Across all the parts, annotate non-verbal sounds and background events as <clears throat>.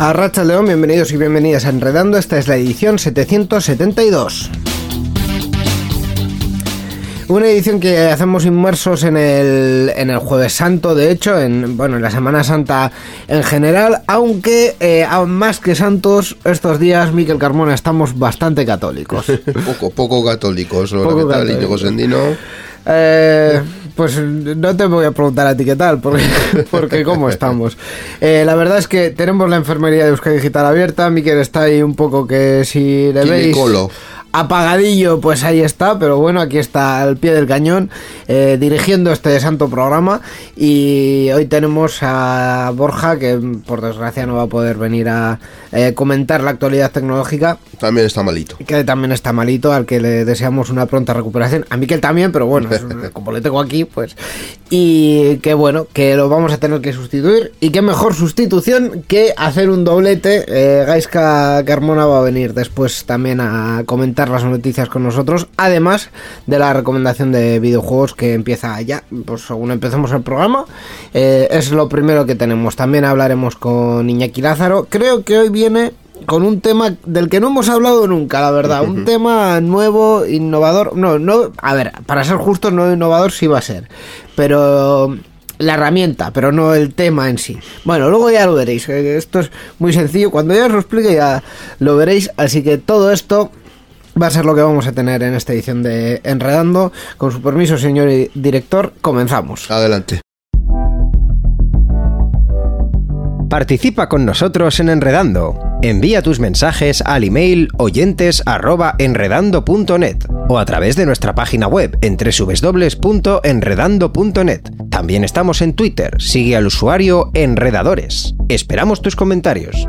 A Racha León, bienvenidos y bienvenidas a Enredando. Esta es la edición 772. Una edición que hacemos inmersos en el, en el Jueves Santo, de hecho, en, bueno, en la Semana Santa en general, aunque eh, aún más que santos, estos días, Miquel Carmona, estamos bastante católicos. <laughs> Poco, poco católicos. Hola, Poco ¿qué tal? Sendino. Eh, pues no te voy a preguntar a ti qué tal, porque, <laughs> porque cómo estamos. Eh, la verdad es que tenemos la enfermería de Euskadi Digital abierta, Miquel está ahí un poco que si le veis Ginecolo. Apagadillo, pues ahí está, pero bueno, aquí está al pie del cañón, eh, dirigiendo este santo programa y hoy tenemos a Borja, que por desgracia no va a poder venir a eh, comentar la actualidad tecnológica, También está malito. que también está malito, al que le deseamos una pronta recuperación. A Miquel también, pero bueno, un- <laughs> como le tengo aquí, pues. Y que bueno, que lo vamos a tener que sustituir. Y qué mejor sustitución que hacer un doblete. Eh, Gaiska Carmona va a venir después también a comentar las noticias con nosotros. Además de la recomendación de videojuegos que empieza ya, pues según empecemos el programa. eh, es lo primero que tenemos. También hablaremos con Iñaki Lázaro. Creo que hoy viene con un tema del que no hemos hablado nunca, la verdad. Un <laughs> tema nuevo, innovador. No, no, a ver, para ser justos, no innovador sí va a ser. Pero la herramienta, pero no el tema en sí. Bueno, luego ya lo veréis. eh, Esto es muy sencillo. Cuando ya os lo explique ya lo veréis. Así que todo esto va a ser lo que vamos a tener en esta edición de Enredando. Con su permiso, señor director, comenzamos. Adelante. Participa con nosotros en Enredando. Envía tus mensajes al email oyentes@enredando.net o a través de nuestra página web en www.enredando.net. También estamos en Twitter. Sigue al usuario Enredadores. Esperamos tus comentarios.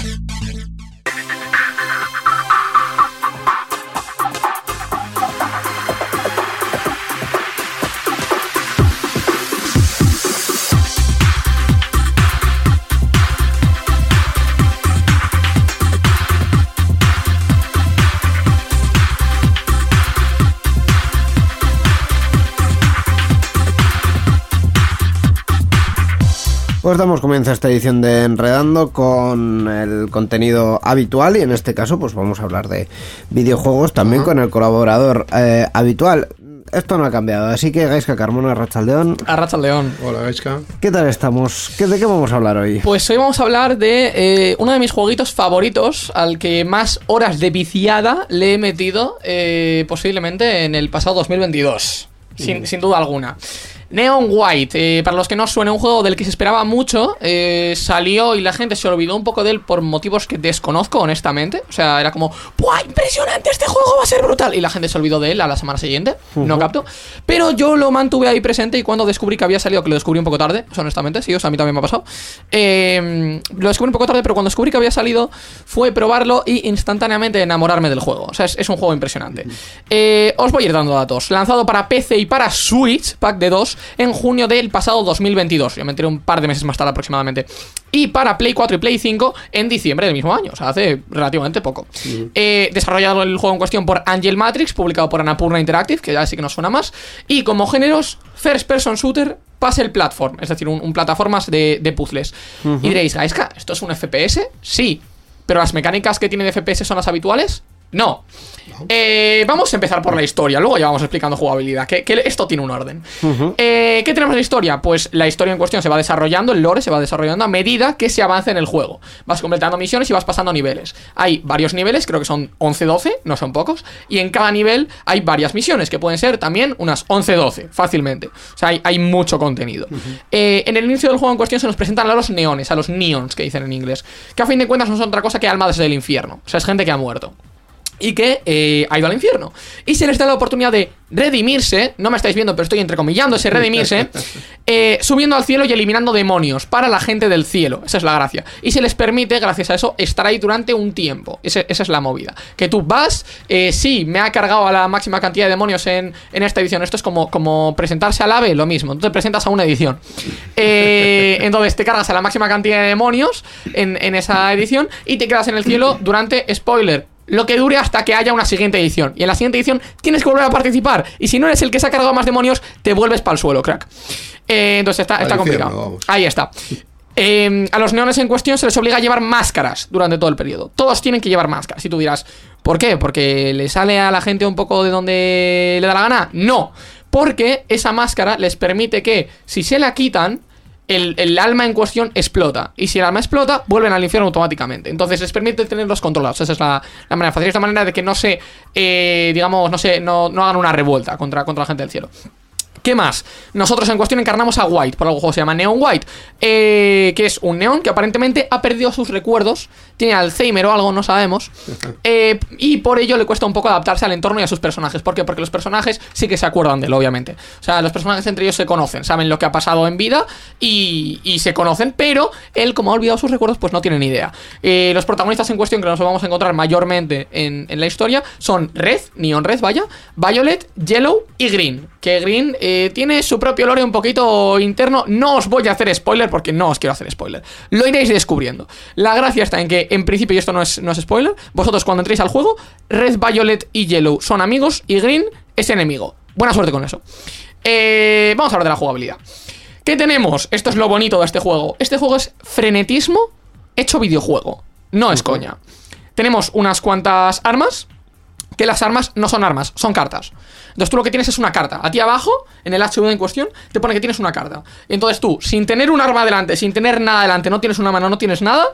Pues damos comienzo a esta edición de Enredando con el contenido habitual y en este caso pues vamos a hablar de videojuegos también con el colaborador eh, habitual. Esto no ha cambiado, así que Gaiska Carmona Rachaldeón, A Racha León. Hola, Gaiska. ¿qué tal estamos? ¿Qué, ¿De qué vamos a hablar hoy? Pues hoy vamos a hablar de eh, uno de mis jueguitos favoritos, al que más horas de viciada le he metido eh, posiblemente en el pasado 2022. Sin, sin duda alguna. Neon White, eh, para los que no suene, un juego del que se esperaba mucho, eh, salió y la gente se olvidó un poco de él por motivos que desconozco, honestamente. O sea, era como, ¡buah, impresionante! Este juego va a ser brutal. Y la gente se olvidó de él a la semana siguiente, no capto. Pero yo lo mantuve ahí presente y cuando descubrí que había salido, que lo descubrí un poco tarde, o sea, honestamente, sí, o sea, a mí también me ha pasado. eh, lo descubrí un poco tarde, pero cuando descubrí que había salido, fue probarlo y instantáneamente enamorarme del juego. O sea, es, es un juego impresionante. Eh, os voy a ir dando datos. Lanzado para PC y para Switch, pack de 2, en junio del pasado 2022. Yo me enteré un par de meses más tarde aproximadamente. Y para Play 4 y Play 5 en diciembre del mismo año, o sea, hace relativamente poco. Eh, desarrollado el juego en cuestión por Angel Matrix, publicado por Annapurna Interactive, que ya sí que nos suena más. Y como géneros, First Person Shooter, Puzzle Platform, es decir, un, un plataformas de, de puzzles. Y diréis, Gaiska, ¿esto es un FPS? Sí. ¿Pero las mecánicas que tiene de FPS son las habituales? No. Eh, vamos a empezar por la historia, luego ya vamos explicando jugabilidad, que, que esto tiene un orden. Eh, ¿Qué tenemos en la historia? Pues la historia en cuestión se va desarrollando, el lore se va desarrollando a medida que se avanza en el juego. Vas completando misiones y vas pasando niveles. Hay varios niveles, creo que son 11-12, no son pocos, y en cada nivel hay varias misiones, que pueden ser también unas 11-12, fácilmente. O sea, hay, hay mucho contenido. Eh, en el inicio del juego en cuestión se nos presentan a los neones, a los neons que dicen en inglés, que a fin de cuentas no son otra cosa que almas del infierno. O sea, es gente que ha muerto y que eh, ha ido al infierno. Y se les da la oportunidad de redimirse, no me estáis viendo, pero estoy entrecomillando ese redimirse, <laughs> eh, subiendo al cielo y eliminando demonios para la gente del cielo. Esa es la gracia. Y se les permite, gracias a eso, estar ahí durante un tiempo. Ese- esa es la movida. Que tú vas, eh, sí, me ha cargado a la máxima cantidad de demonios en, en esta edición. Esto es como, como presentarse al AVE, lo mismo. Tú te presentas a una edición. Eh, entonces te cargas a la máxima cantidad de demonios en, en esa edición y te quedas en el cielo durante, spoiler, lo que dure hasta que haya una siguiente edición. Y en la siguiente edición tienes que volver a participar. Y si no eres el que se ha cargado más demonios, te vuelves para el suelo, crack. Eh, entonces está, está complicado. Ahí está. Eh, a los neones en cuestión se les obliga a llevar máscaras durante todo el periodo. Todos tienen que llevar máscaras. Y tú dirás, ¿por qué? ¿Porque le sale a la gente un poco de donde le da la gana? No. Porque esa máscara les permite que, si se la quitan, el, el alma en cuestión explota. Y si el alma explota, vuelven al infierno automáticamente. Entonces les permite tenerlos controlados. Esa es la, la manera fácil. Esta manera de que no se, eh, digamos, no se, no, no hagan una revuelta contra, contra la gente del cielo. ¿Qué más? Nosotros en cuestión encarnamos a White, por algo juego se llama Neon White, eh, que es un neón que aparentemente ha perdido sus recuerdos, tiene Alzheimer o algo, no sabemos, <laughs> eh, y por ello le cuesta un poco adaptarse al entorno y a sus personajes. ¿Por qué? Porque los personajes sí que se acuerdan de él, obviamente. O sea, los personajes entre ellos se conocen, saben lo que ha pasado en vida y, y se conocen, pero él, como ha olvidado sus recuerdos, pues no tiene ni idea. Eh, los protagonistas en cuestión que nos vamos a encontrar mayormente en, en la historia son Red, Neon Red, vaya, Violet, Yellow y Green. Que Green eh, tiene su propio lore un poquito interno. No os voy a hacer spoiler porque no os quiero hacer spoiler. Lo iréis descubriendo. La gracia está en que, en principio, y esto no es, no es spoiler, vosotros cuando entréis al juego, Red, Violet y Yellow son amigos y Green es enemigo. Buena suerte con eso. Eh, vamos a hablar de la jugabilidad. ¿Qué tenemos? Esto es lo bonito de este juego. Este juego es frenetismo hecho videojuego. No es coña. Tenemos unas cuantas armas. Que las armas no son armas, son cartas. Entonces tú lo que tienes es una carta. A ti abajo, en el HUD en cuestión, te pone que tienes una carta. Entonces tú, sin tener un arma delante, sin tener nada delante, no tienes una mano, no tienes nada,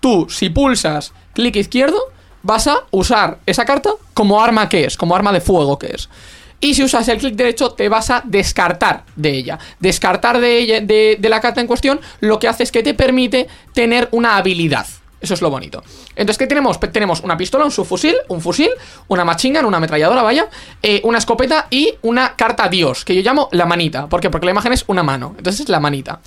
tú, si pulsas clic izquierdo, vas a usar esa carta como arma que es, como arma de fuego que es. Y si usas el clic derecho, te vas a descartar de ella. Descartar de, ella, de, de la carta en cuestión lo que hace es que te permite tener una habilidad. Eso es lo bonito. Entonces, ¿qué tenemos? Tenemos una pistola, un subfusil, un fusil, una machine gun, una ametralladora, vaya, eh, una escopeta y una carta Dios, que yo llamo la manita. ¿Por qué? Porque la imagen es una mano. Entonces es la manita.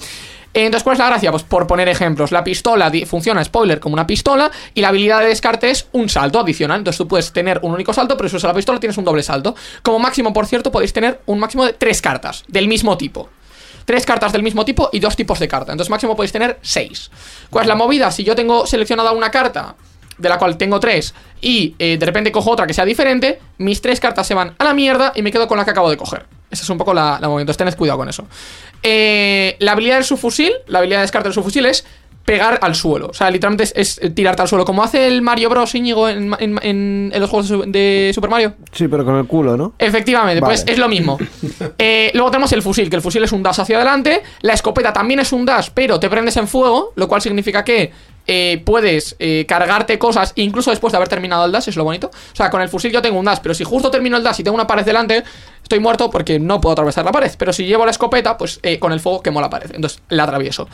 Eh, Entonces, ¿cuál es la gracia? Pues por poner ejemplos, la pistola funciona, spoiler, como una pistola y la habilidad de descarte es un salto adicional. Entonces tú puedes tener un único salto, pero si usas la pistola tienes un doble salto. Como máximo, por cierto, podéis tener un máximo de tres cartas del mismo tipo. Tres cartas del mismo tipo y dos tipos de carta. Entonces máximo podéis tener seis. ¿Cuál es la movida? Si yo tengo seleccionada una carta, de la cual tengo tres, y eh, de repente cojo otra que sea diferente, mis tres cartas se van a la mierda y me quedo con la que acabo de coger. Esa es un poco la, la movida. Entonces tened cuidado con eso. Eh, la habilidad del subfusil, la habilidad de descarte del subfusil es pegar al suelo. O sea, literalmente es, es, eh, tirarte al suelo. Como hace el Mario Bros. Íñigo en, en- en- en los juegos de su- de Super Mario. Sí, pero con el culo, ¿no? Efectivamente, pues es lo mismo. <laughs> Eh, luego tenemos el fusil, que el fusil es un dash hacia adelante. La escopeta también es un dash, pero te prendes en fuego, lo cual significa que eh, puedes eh, cargarte cosas incluso después de haber terminado el dash, es lo bonito. O sea, con el fusil yo tengo un dash, pero si justo termino el dash y tengo una pared delante, estoy muerto porque no puedo atravesar la pared. Pero si llevo la escopeta, pues eh, con el fuego quemo la pared. Entonces la atravieso.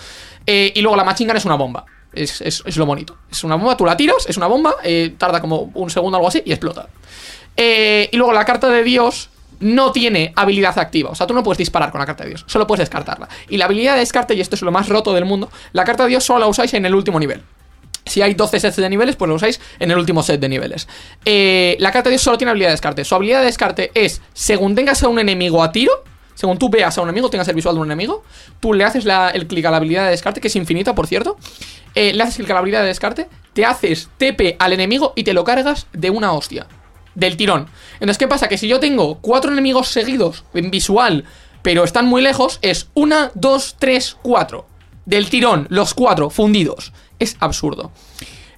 Eh, y luego la machine gun es una bomba. Es, es- es lo bonito. Es una bomba, tú la tiras, es una bomba, tarda como un segundo o algo así y explota. Y luego la carta de Dios no tiene habilidad activa. O sea, tú no puedes disparar con la carta de Dios, solo puedes descartarla. Y la habilidad de descarte, y esto es lo más roto del mundo, la carta de Dios solo la usáis en el último nivel. Si hay 12 sets de niveles, pues lo usáis en el último set de niveles. Eh, la carta de Dios solo tiene habilidad de descarte. Su habilidad de descarte es, según tengas a un enemigo a tiro, según tú veas a un enemigo, tengas el visual de un enemigo, tú le haces la- el clic a la habilidad de descarte, que es infinita, por cierto. eh, le haces clic a la habilidad de descarte, te haces TP al enemigo y te lo cargas de una hostia. Del tirón. Entonces, ¿qué pasa? Que si yo tengo cuatro enemigos seguidos en visual, pero están muy lejos, es una, dos, tres, cuatro. Del tirón, los cuatro, fundidos. Es absurdo.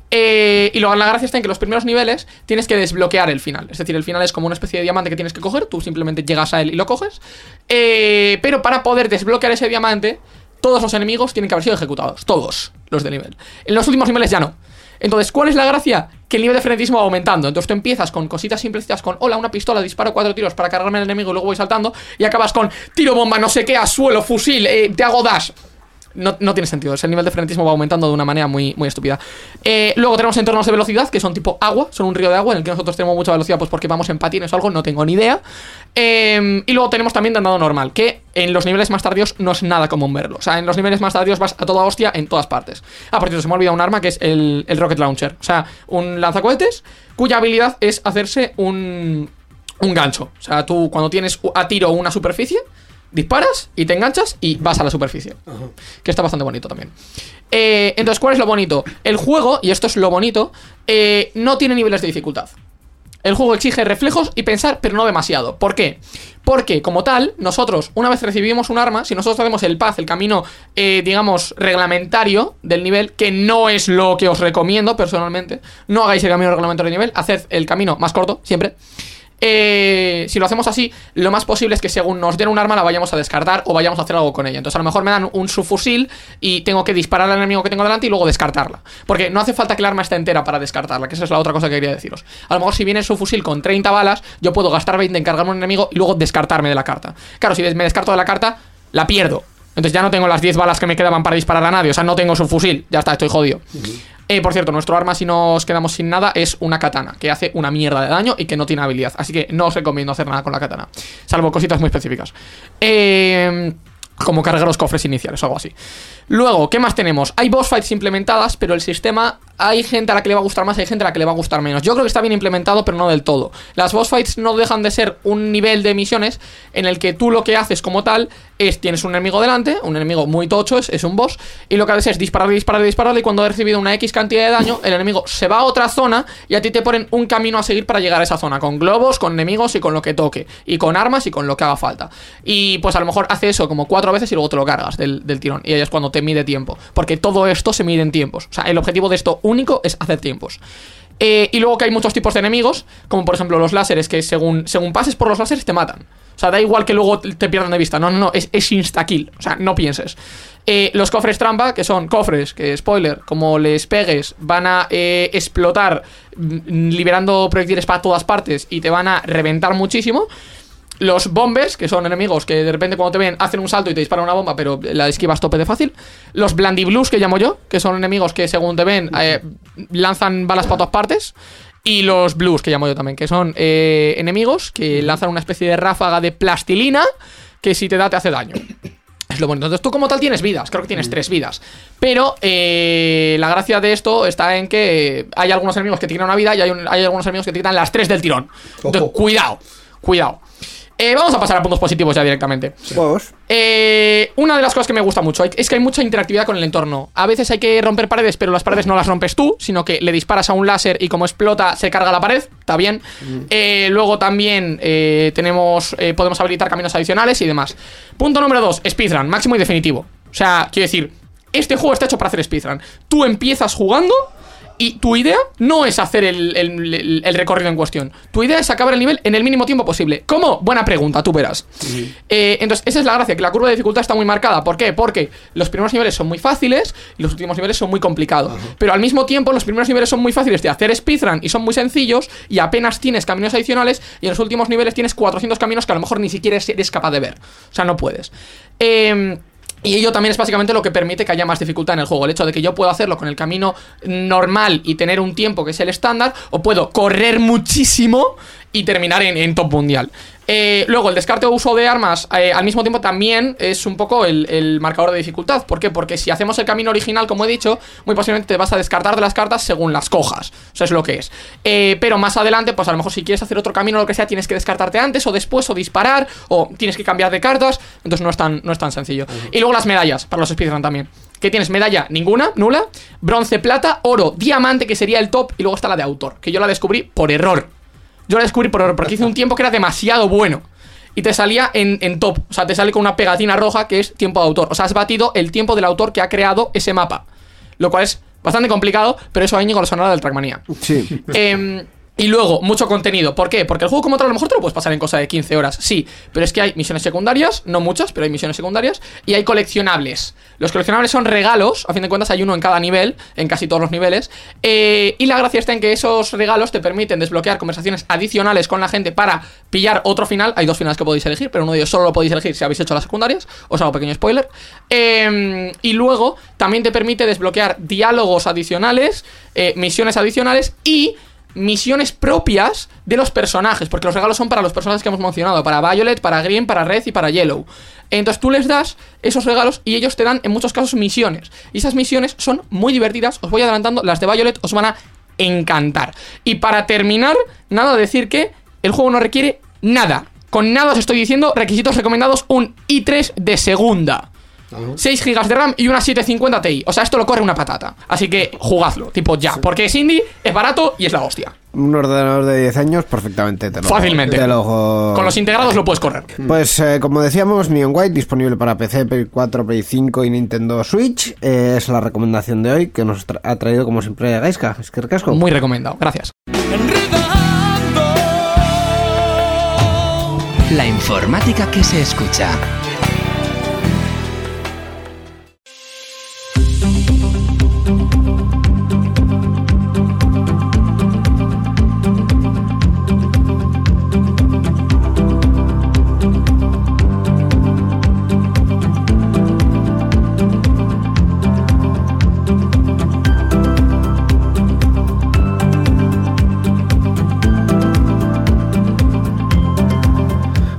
Eh, y luego la gracia está en que los primeros niveles tienes que desbloquear el final. Es decir, el final es como una especie de diamante que tienes que coger, tú simplemente llegas a él y lo coges. Eh, pero para poder desbloquear ese diamante, todos los enemigos tienen que haber sido ejecutados. Todos los de nivel. En los últimos niveles ya no. Entonces, ¿cuál es la gracia? Que el nivel de frenetismo va aumentando. Entonces tú empiezas con cositas simplecitas, con hola, una pistola, disparo cuatro tiros para cargarme al enemigo y luego voy saltando. Y acabas con tiro bomba, no sé qué, a suelo, fusil, eh, te hago dash. No, no tiene sentido, ese nivel de frenetismo va aumentando de una manera muy, muy estúpida. Eh, luego tenemos entornos de velocidad, que son tipo agua, son un río de agua en el que nosotros tenemos mucha velocidad, pues porque vamos en patines o algo, no tengo ni idea. Eh, y luego tenemos también de andado normal, que en los niveles más tardíos no es nada común verlo. O sea, en los niveles más tardíos vas a toda hostia en todas partes. Ah, por cierto, se me ha olvidado un arma que es el, el Rocket Launcher. O sea, un lanzacohetes cuya habilidad es hacerse un, un gancho. O sea, tú cuando tienes a tiro una superficie, disparas y te enganchas y vas a la superficie. Que está bastante bonito también. Eh, entonces, ¿cuál es lo bonito? El juego, y esto es lo bonito, eh, no tiene niveles de dificultad. El juego exige reflejos y pensar, pero no demasiado. ¿Por qué? Porque, como tal, nosotros, una vez recibimos un arma, si nosotros hacemos el path, el camino, eh, digamos, reglamentario del nivel, que no es lo que os recomiendo personalmente, no hagáis el camino reglamentario del nivel, haced el camino más corto, siempre. Eh, si lo hacemos así, lo más posible es que según nos den un arma la vayamos a descartar o vayamos a hacer algo con ella. Entonces a lo mejor me dan un subfusil y tengo que disparar al enemigo que tengo delante y luego descartarla. Porque no hace falta que el arma esté entera para descartarla, que esa es la otra cosa que quería deciros. A lo mejor si viene su fusil con 30 balas, yo puedo gastar 20 en cargarme un enemigo y luego descartarme de la carta. Claro, si me descarto de la carta, la pierdo. Entonces ya no tengo las 10 balas que me quedaban para disparar a nadie. O sea, no tengo su fusil. Ya está, estoy jodido. Eh, por cierto, nuestro arma, si nos quedamos sin nada, es una katana, que hace una mierda de daño y que no tiene habilidad. Así que no os recomiendo hacer nada con la katana. Salvo cositas muy específicas. Eh, como cargar los cofres iniciales o algo así. Luego, ¿qué más tenemos? Hay boss fights implementadas, pero el sistema hay gente a la que le va a gustar más, hay gente a la que le va a gustar menos. Yo creo que está bien implementado, pero no del todo. Las boss fights no dejan de ser un nivel de misiones en el que tú lo que haces como tal es tienes un enemigo delante, un enemigo muy tocho, es, es un boss, y lo que haces es dispararle, dispararle, dispararle, y cuando ha recibido una X cantidad de daño, el enemigo se va a otra zona y a ti te ponen un camino a seguir para llegar a esa zona, con globos, con enemigos y con lo que toque, y con armas y con lo que haga falta. Y pues a lo mejor hace eso como cuatro veces y luego te lo cargas del, del tirón, y ahí es cuando te mide tiempo, porque todo esto se mide en tiempos. O sea, el objetivo de esto único es hacer tiempos. Eh, y luego que hay muchos tipos de enemigos, como por ejemplo los láseres, que según, según pases por los láseres te matan. O sea, da igual que luego te pierdan de vista. No, no, no, es, es insta-kill. O sea, no pienses. Eh, los cofres trampa, que son cofres, que spoiler, como les pegues, van a eh, explotar, mm, liberando proyectiles para todas partes y te van a reventar muchísimo. Los bombers, que son enemigos que de repente cuando te ven hacen un salto y te disparan una bomba, pero la esquivas tope de fácil. Los blandiblues, que llamo yo, que son enemigos que según te ven eh, lanzan balas para todas partes. Y los blues, que llamo yo también, que son eh, enemigos que lanzan una especie de ráfaga de plastilina que si te da te hace daño. Es lo bonito. Entonces tú como tal tienes vidas, creo que tienes tres vidas. Pero eh, la gracia de esto está en que hay algunos enemigos que te quitan una vida y hay, un- hay algunos enemigos que te quitan las tres del tirón. Entonces, cuidado, cuidado. Eh, vamos a pasar a puntos positivos ya directamente. Pues, Eh, una de las cosas que me gusta mucho es que hay mucha interactividad con el entorno. A veces hay que romper paredes, pero las paredes no las rompes tú, sino que le disparas a un láser y como explota se carga la pared. Está bien. Eh, luego también eh, tenemos, podemos habilitar caminos adicionales y demás. Punto número 2, speedrun, máximo y definitivo. O sea, quiero decir, este juego está hecho para hacer speedrun. Tú empiezas jugando y tu idea no es hacer el, el- el- el recorrido en cuestión. Tu idea es acabar el nivel en el mínimo tiempo posible. ¿Cómo? Buena pregunta, tú verás. Eh, entonces, esa es la gracia, que la curva de dificultad está muy marcada. ¿Por qué? Porque los primeros niveles son muy fáciles y los últimos niveles son muy complicados. Pero al mismo tiempo, los primeros niveles son muy fáciles de hacer speedrun y son muy sencillos y apenas tienes caminos adicionales y en los últimos niveles tienes 400 caminos que a lo mejor ni siquiera eres capaz de ver. O sea, no puedes. Eh, y ello también es básicamente lo que permite que haya más dificultad en el juego. El hecho de que yo puedo hacerlo con el camino normal y tener un tiempo que es el estándar, o puedo correr muchísimo y terminar en, en top mundial. Eh, luego, el descarte o uso de armas eh, al mismo tiempo también es un poco el, el marcador de dificultad. ¿Por qué? Porque si hacemos el camino original, como he dicho, muy posiblemente te vas a descartar de las cartas según las cojas. Eso es lo que es. Eh, pero más adelante, pues a lo mejor si quieres hacer otro camino o lo que sea, tienes que descartarte antes o después o disparar o tienes que cambiar de cartas. Entonces no es tan, no es tan sencillo. Y luego las medallas para los speedrun también. Que tienes medalla ninguna, nula, bronce, plata, oro, diamante, que sería el top, y luego está la de autor, que yo la descubrí por error. Yo la descubrí por error, porque hice un tiempo que era demasiado bueno. Y te salía en, en top. O sea, te sale con una pegatina roja que es tiempo de autor. O sea, has batido el tiempo del autor que ha creado ese mapa. Lo cual es Bastante complicado, pero eso a Íñigo le sonará del Trackmania. Sí. Em, y luego, mucho contenido. ¿Por qué? Porque el juego como tal a lo mejor te lo puedes pasar en cosa de 15 horas. Sí, pero es que hay misiones secundarias, no muchas, pero hay misiones secundarias. Y hay coleccionables. Los coleccionables son regalos, a fin de cuentas hay uno en cada nivel, en casi todos los niveles. Eh, y la gracia está en que esos regalos te permiten desbloquear conversaciones adicionales con la gente para pillar otro final. Hay dos finales que podéis elegir, pero uno de ellos solo lo podéis elegir si habéis hecho las secundarias. Os hago pequeño spoiler. Em, y luego también te permite desbloquear diálogos adicionales, eh, misiones adicionales y misiones propias de los personajes, porque los regalos son para los personajes que hemos mencionado, para Violet, para Green, para Red y para Yellow. Entonces tú les das esos regalos y ellos te dan en muchos casos misiones. Y esas misiones son muy divertidas, os voy adelantando, las de Violet os van a encantar. Y para terminar, nada decir que el juego no requiere nada. Con nada os estoy diciendo requisitos recomendados un i3 de segunda. 6 GB de RAM y una 750 Ti. O sea, esto lo corre una patata. Así que jugadlo, tipo ya. Porque es indie, es barato y es la hostia. Un ordenador de 10 años perfectamente te lo Fácilmente. te lo- Con los integrados lo puedes correr. Pues eh, como decíamos, Neon White disponible para PC, Play 4, Play 5 y Nintendo Switch. Eh, es la recomendación de hoy que nos tra- ha traído como siempre Gaiska. Es que recasco. Muy recomendado. Gracias. La informática que se escucha.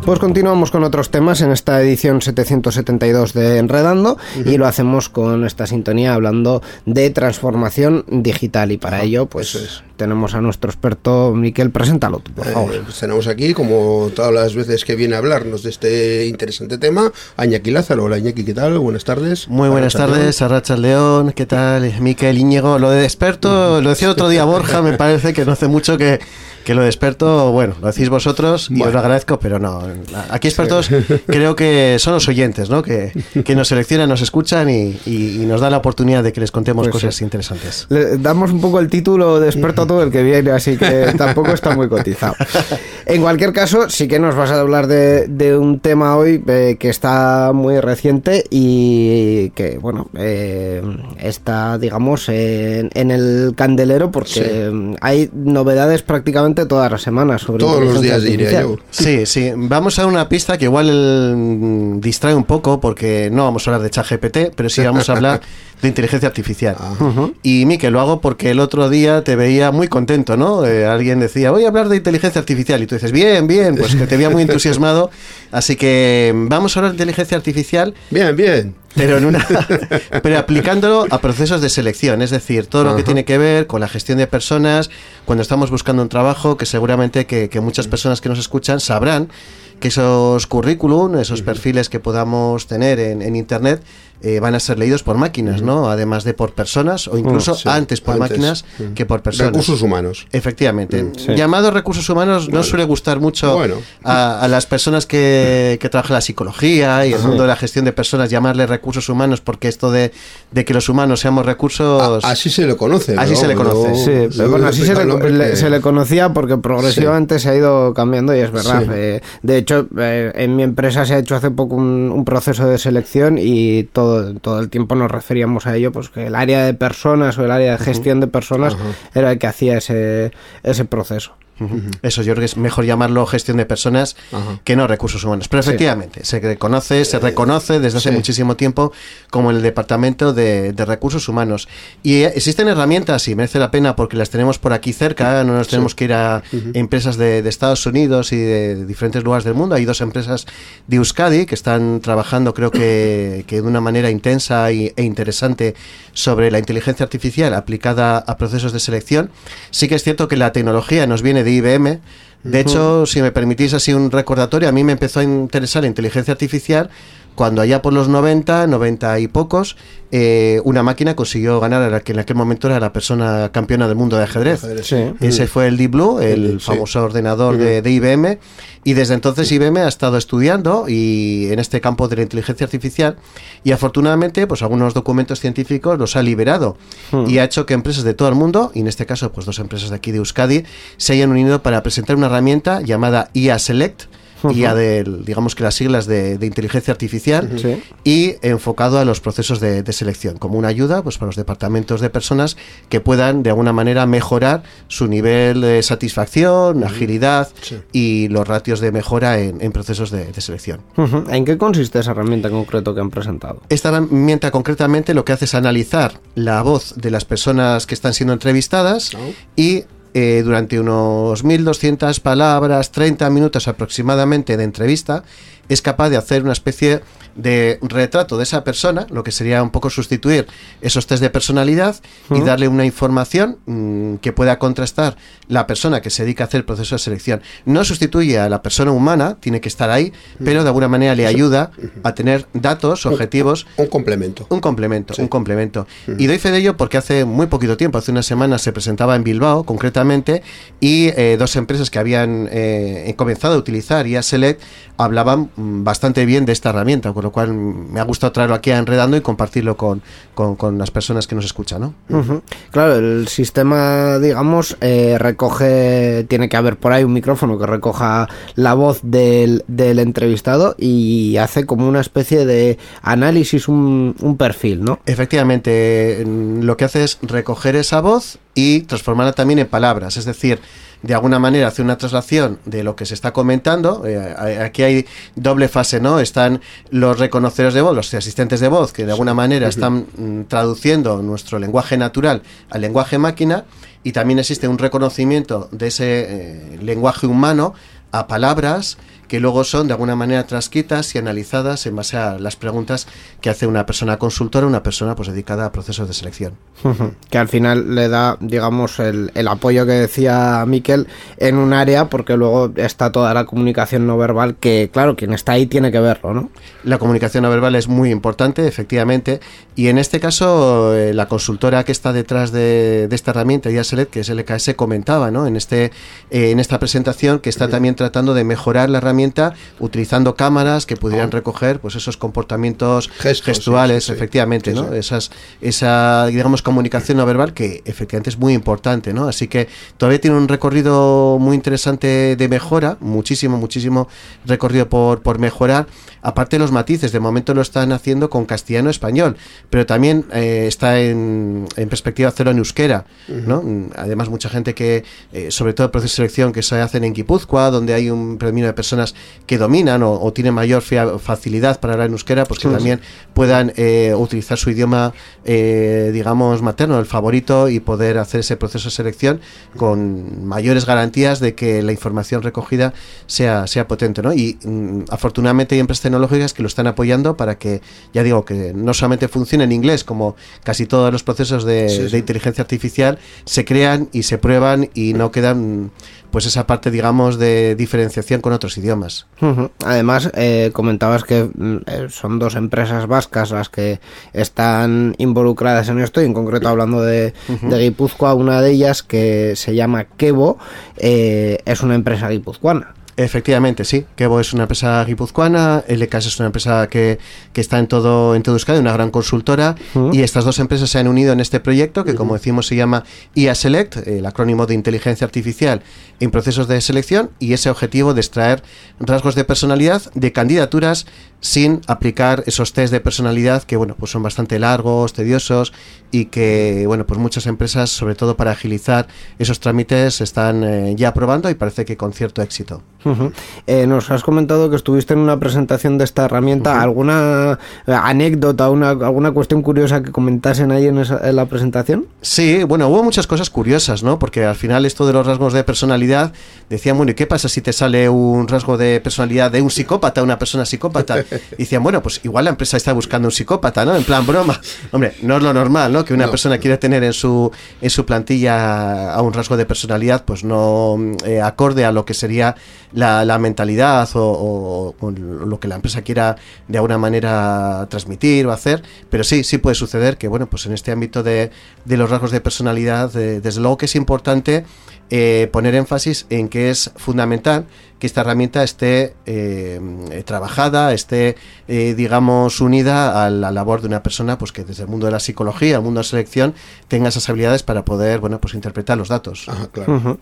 Pues continuamos con otros temas en esta edición 772 de Enredando y lo hacemos con esta sintonía hablando de transformación digital y para ello pues es. Tenemos a nuestro experto Miquel, preséntalo tú, por favor. Eh, pues tenemos aquí, como todas las veces que viene a hablarnos de este interesante tema, a Iñaki Lázaro. Hola Iñaki, ¿qué tal? Buenas tardes. Muy buenas Arracha tardes, Arracha León, ¿qué tal? Miquel Íñigo, lo de experto, <laughs> lo decía otro día Borja, me parece que no hace mucho que, que lo de experto, bueno, lo decís vosotros y os lo agradezco, pero no, aquí expertos creo que son los oyentes, ¿no? Que, que nos seleccionan, nos escuchan y, y- y nos dan la oportunidad de que les contemos Pues cosas sí. interesantes. Le damos un poco el título de experto todo el que viene, así que <laughs> tampoco está muy cotizado. En cualquier caso, sí que nos vas a hablar de, de un tema hoy eh, que está muy reciente y que, bueno, eh, está, digamos, en, en el candelero porque Sí. hay novedades prácticamente todas las semanas sobre Todos los días diría yo. Sí, sí. Vamos a una pista que igual mm, distrae un poco porque no vamos a hablar de ChatGPT, pero sí vamos a hablar <laughs> de inteligencia artificial. Y Miquel, lo hago porque el otro día te veía muy contento, ¿no? Eh, alguien decía, voy a hablar de inteligencia artificial y tú dices, bien, bien, pues que te veía muy entusiasmado. Así que mm, vamos a hablar de inteligencia artificial Bien, bien. pero en una <laughs> pero aplicándolo a procesos de selección es decir todo lo que tiene que ver con la gestión de personas cuando estamos buscando un trabajo que seguramente que, que muchas personas que nos escuchan sabrán que esos currículum esos perfiles que podamos tener en, en internet eh, van a ser leídos por máquinas no además de por personas o incluso Sí, antes por antes. máquinas Mm. que por personas Recursos humanos. Efectivamente. Sí. Llamados recursos humanos no suele gustar mucho Bueno. a, a las personas que, que trabajan la psicología y el mundo de la gestión de personas, llamarle recursos humanos, porque esto de, de que los humanos seamos recursos. A- así se le conoce. Así ¿no? se le conoce. Sí, bueno, así se le, se le conocía porque progresivamente se ha ido cambiando y es verdad. Sí. eh, de hecho, eh, en mi empresa se ha hecho hace poco un, un proceso de selección y todo, todo el tiempo nos referíamos a ello, pues que el área de personas o el área de gestión de personas era el que hacía ese, ese proceso. Eso yo creo que es mejor llamarlo gestión de personas que no recursos humanos. Pero efectivamente, se reconoce, se reconoce desde hace sí. muchísimo tiempo como el Departamento de, de Recursos Humanos. Y eh, existen herramientas y merece la pena porque las tenemos por aquí cerca, no nos tenemos que ir a empresas de, de Estados Unidos y de diferentes lugares del mundo. Hay dos empresas de Euskadi que están trabajando creo que, <coughs> que de una manera intensa y- e interesante sobre la inteligencia artificial aplicada a procesos de selección. Sí que es cierto que la tecnología nos viene de IBM. De hecho, si me permitís así un recordatorio, a mí me empezó a interesar la inteligencia artificial cuando allá por los 90, 90 y pocos, eh, una máquina consiguió ganar a la que en aquel momento era la persona campeona del mundo de ajedrez. Ajedrez, Sí. Ese fue el Deep Blue, el Sí. famoso ordenador de, de IBM, y desde entonces IBM ha estado estudiando y en este campo de la inteligencia artificial y afortunadamente pues algunos documentos científicos los ha liberado y ha hecho que empresas de todo el mundo, y en este caso pues dos empresas de aquí de Euskadi, se hayan unido para presentar una herramienta llamada IA Select, IA de, digamos que las siglas de, de inteligencia artificial, y enfocado a los procesos de, de selección, como una ayuda pues, para los departamentos de personas que puedan de alguna manera mejorar su nivel de satisfacción, agilidad Sí. y los ratios de mejora en, en procesos de, de selección. ¿En qué consiste esa herramienta en concreto que han presentado? Esta herramienta concretamente lo que hace es analizar la voz de las personas que están siendo entrevistadas Oh. y eh, durante unos 1200 palabras, 30 minutos aproximadamente de entrevista, es capaz de hacer una especie de retrato de esa persona, lo que sería un poco sustituir esos test de personalidad y darle una información mm, que pueda contrastar la persona que se dedica a hacer el proceso de selección. No sustituye a la persona humana, tiene que estar ahí, pero de alguna manera le ayuda a tener datos objetivos Un complemento. un complemento, Sí. un complemento. Y doy fe de ello porque hace muy poquito tiempo, hace una semana, se presentaba en Bilbao, concretamente, y eh, dos empresas que habían eh, comenzado a utilizar IA Select hablaban mm, bastante bien de esta herramienta, con lo cual me ha gustado traerlo aquí a Enredando y compartirlo con, con- con las personas que nos escuchan, ¿no? Claro, el sistema, digamos, eh, recoge, tiene que haber por ahí un micrófono que recoja la voz del, del entrevistado y hace como una especie de análisis, un, un perfil, ¿no? Efectivamente, mm, lo que hace es recoger esa voz y transformarla también en palabras, es decir, de alguna manera hace una traslación de lo que se está comentando. eh, aquí hay doble fase, ¿no? Están los reconocedores de voz, los asistentes de voz, que de alguna manera están mm, traduciendo nuestro lenguaje natural al lenguaje máquina, y también existe un reconocimiento de ese eh, lenguaje humano a palabras que luego son de alguna manera transcritas y analizadas en base a las preguntas que hace una persona consultora, una persona pues dedicada a procesos de selección. Que al final le da, digamos, el, el apoyo que decía Miquel en un área, porque luego está toda la comunicación no verbal, que claro, quien está ahí tiene que verlo, ¿no? La comunicación no verbal es muy importante, efectivamente, y en este caso eh, la consultora que está detrás de, de esta herramienta, Iaselet, que es LKS, comentaba ¿no? en, este, eh, en esta presentación que está también tratando de mejorar la herramienta utilizando cámaras que pudieran recoger pues esos comportamientos Gestos, gestuales, sí, sí, sí. efectivamente, Sí, ¿no? Esas, esa, digamos, comunicación no verbal que efectivamente es muy importante, ¿no? Así que todavía tiene un recorrido muy interesante de mejora, muchísimo, muchísimo recorrido por, por mejorar. Aparte de los matices, de momento lo están haciendo con castellano-español, pero también eh, está en, en perspectiva hacerlo en euskera, ¿no? Además, mucha gente que, eh, sobre todo el proceso de selección que se hacen en Guipúzcoa, donde hay un predominio de personas que dominan o, o tienen mayor facilidad para hablar en euskera, pues que también puedan eh, utilizar su idioma, digamos, materno, el favorito, y poder hacer ese proceso de selección con mayores garantías de que la información recogida sea, sea potente, ¿no? Y mm, afortunadamente hay empresas tecnológicas que lo están apoyando para que, ya digo, que no solamente funcione en inglés, como casi todos los procesos de, Sí, de sí. inteligencia artificial, se crean y se prueban y no quedan, pues esa parte, digamos, de diferenciación con otros idiomas. Además, eh, comentabas que mm, eh, son dos empresas vascas las que están involucradas en esto, y en concreto hablando de, de Guipúzcoa, una de ellas que se llama Kevo, eh, es una empresa guipuzcoana. Efectivamente, sí. Kevo es una empresa guipuzcoana, LKS es una empresa que, que está en todo, en todo Euskadi, una gran consultora, y estas dos empresas se han unido en este proyecto que, como decimos, se llama IA Select, el acrónimo de inteligencia artificial en procesos de selección, y ese objetivo de extraer rasgos de personalidad de candidaturas sin aplicar esos test de personalidad que, bueno, pues son bastante largos, tediosos, y que, bueno, pues muchas empresas, sobre todo para agilizar esos trámites, están eh, ya probando y parece que con cierto éxito. Eh, nos has comentado que estuviste en una presentación de esta herramienta. ¿Alguna eh, anécdota, una, alguna cuestión curiosa que comentasen ahí en, esa- en la presentación? Sí, bueno, hubo muchas cosas curiosas, ¿no? Porque al final esto de los rasgos de personalidad, decían, bueno, ¿y qué pasa si te sale un rasgo de personalidad de un psicópata, una persona psicópata? Y <laughs> decían, bueno, pues igual la empresa está buscando un psicópata, ¿no? En plan broma. <laughs> Hombre, no es lo normal, ¿no? Que una No. persona quiera tener en su, en su plantilla a un rasgo de personalidad, pues no eh, acorde a lo que sería la, la mentalidad o, lo que la empresa quiera de alguna manera transmitir o hacer, pero sí, sí puede suceder que, bueno, pues en este ámbito de, de los rasgos de personalidad, eh, desde luego que es importante eh, poner énfasis en que es fundamental que esta herramienta esté eh, eh, trabajada, esté, eh, digamos, unida a la labor de una persona pues que desde el mundo de la psicología, el mundo de la selección, tenga esas habilidades para poder, bueno, pues interpretar los datos. Claro.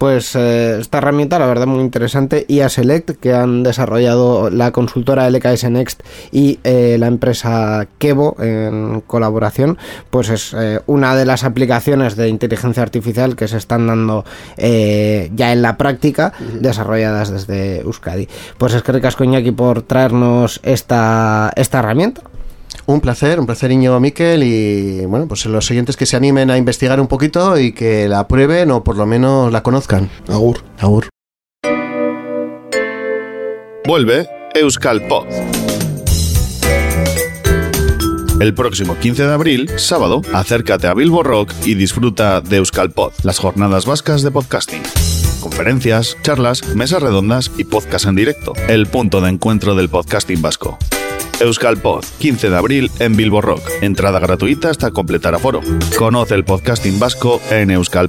Pues eh, esta herramienta, la verdad, muy interesante. IA Select, que han desarrollado la consultora LKS Next y eh, la empresa Kevo en colaboración, pues es eh, una de las aplicaciones de inteligencia artificial que se están dando eh, ya en la práctica, desarrolladas desde Euskadi. Pues es que ricasco Iñaki por traernos esta, esta herramienta. Un placer, un placer, Iñigo Miquel, y bueno, pues los oyentes que se animen a investigar un poquito y que la prueben o por lo menos la conozcan. Agur. Agur. Vuelve Euskal Pod. El próximo 15 de abril, sábado, acércate a Bilbo Rock y disfruta de Euskal Pod, las jornadas vascas de podcasting. Conferencias, charlas, mesas redondas y podcast en directo. El punto de encuentro del podcasting vasco. Euskal Pod, 15 de abril en Bilbo Rock. Entrada gratuita hasta completar aforo. Conoce el podcasting vasco en Euskal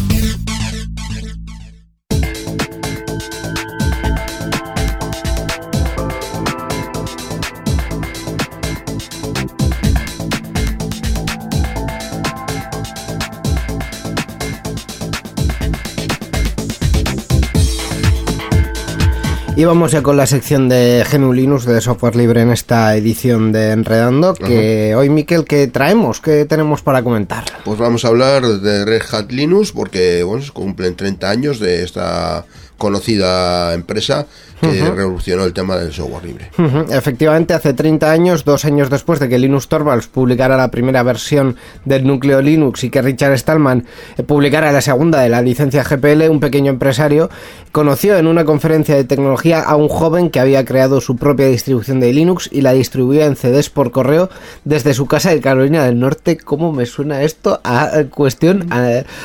Y vamos ya con la sección de GNU Linux de software libre en esta edición de Enredando. Que hoy, Miquel, ¿qué traemos? ¿Qué tenemos para comentar? Pues vamos a hablar de Red Hat Linux porque bueno, se cumplen 30 años de esta conocida empresa que revolucionó el tema del software libre. Efectivamente, hace 30 años, dos años después de que Linus Torvalds publicara la primera versión del núcleo Linux y que Richard Stallman eh, publicara la segunda de la licencia GPL, un pequeño empresario conoció en una conferencia de tecnología a un joven que había creado su propia distribución de Linux y la distribuía en CDs por correo desde su casa de Carolina del Norte. ¿Cómo me suena esto a cuestión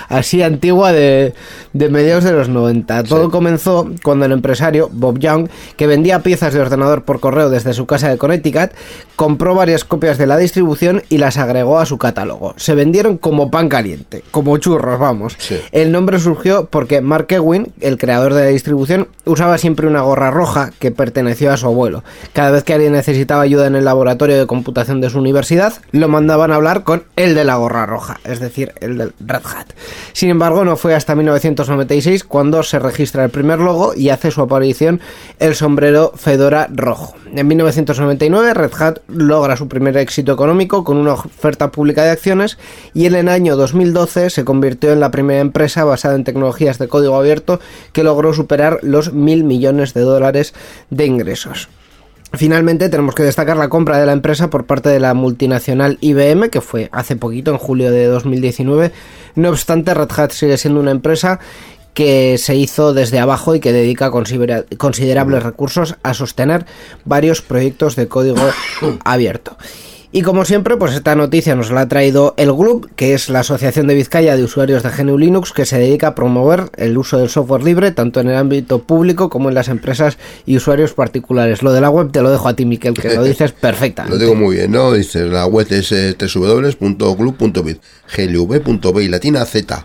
así antigua de, de mediados de los 90? Todo comenzó cuando el empresario Bob Young, que vendía piezas de ordenador por correo desde su casa de Connecticut, compró varias copias de la distribución y las agregó a su catálogo. Se vendieron como pan caliente, como churros, vamos. Sí. El nombre surgió porque Mark Ewing, el creador de la distribución, usaba siempre una gorra roja que perteneció a su abuelo. Cada vez que alguien necesitaba ayuda en el laboratorio de computación de su universidad, lo mandaban a hablar con el de la gorra roja, es decir, el del Red Hat. Sin embargo, no fue hasta 1996 cuando se registra el primer logo y hace su aparición el sombrero Fedora rojo. En 1999, Red Hat logra su primer éxito económico con una oferta pública de acciones y en el año 2012 se convirtió en la primera empresa basada en tecnologías de código abierto que logró superar los mil millones de dólares de ingresos. Finalmente tenemos que destacar la compra de la empresa por parte de la multinacional IBM, que fue hace poquito, en julio de 2019. No obstante, Red Hat sigue siendo una empresa que se hizo desde abajo y que dedica considera- considerables recursos a sostener varios proyectos de código <coughs> abierto. Y como siempre, pues esta noticia nos la ha traído el GLUB, que es la Asociación de Vizcaya de Usuarios de GNU Linux, que se dedica a promover el uso del software libre tanto en el ámbito público como en las empresas y usuarios particulares. Lo de la web te lo dejo a ti, Miquel, que lo <laughs> dices Lo perfectamente. digo muy bien, ¿no? Dice, la web es eh, www.glub.bit, glv.b y latina z.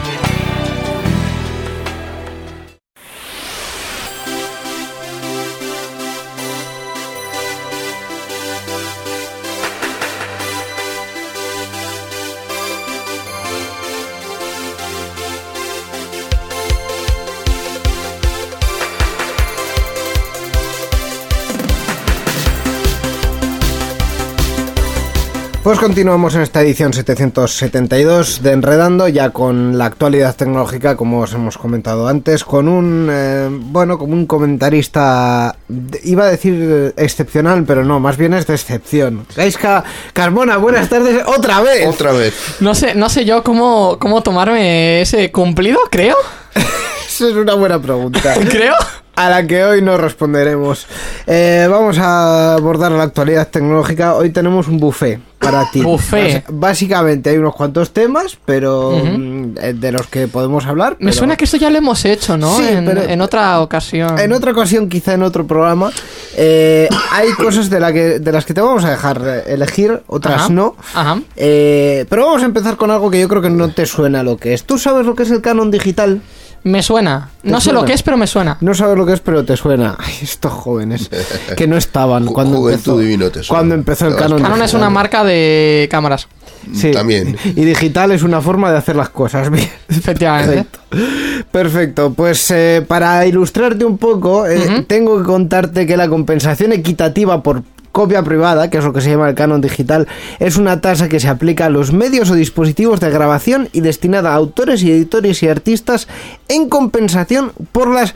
Pues continuamos en esta edición 772 de Enredando, ya con la actualidad tecnológica, como os hemos comentado antes, con un, eh, bueno, como un comentarista, iba a decir excepcional, pero no, más bien es de excepción. Gaiska Carmona, buenas tardes, otra vez. Otra vez. No sé, no sé yo cómo, cómo tomarme ese cumplido, creo. <laughs> Esa es una buena pregunta. <laughs> Creo. A la que hoy no responderemos. Eh, vamos a abordar la actualidad tecnológica. Hoy tenemos un buffet para ti. Buffet. Básicamente hay unos cuantos temas, pero mm, eh, de los que podemos hablar. Me pero- suena que esto ya lo hemos hecho, ¿no? Sí, en, pero- en otra ocasión. En otra ocasión, quizá en otro programa, eh, hay <coughs> cosas de, la que, de las que te vamos a dejar eh, elegir, otras Ajá, no. ajá. Eh, pero vamos a empezar con algo que yo creo que no te suena lo que es. ¿Tú sabes lo que es el canon digital? Me suena. No sé suena? lo que es, pero me suena. No sabes lo que es, pero te suena. Ay, estos jóvenes que no estaban cuando juventud empezó, divino te suena. cuando empezó el canon. Canon es una marca de cámaras. Sí. También. Y digital es una forma de hacer las cosas bien. Efectivamente. Perfecto. Perfecto. Pues eh, para ilustrarte un poco, eh, tengo que contarte que la compensación equitativa por copia privada, que es lo que se llama el canon digital, es una tasa que se aplica a los medios o dispositivos de grabación y destinada a autores y editores y artistas en compensación por las,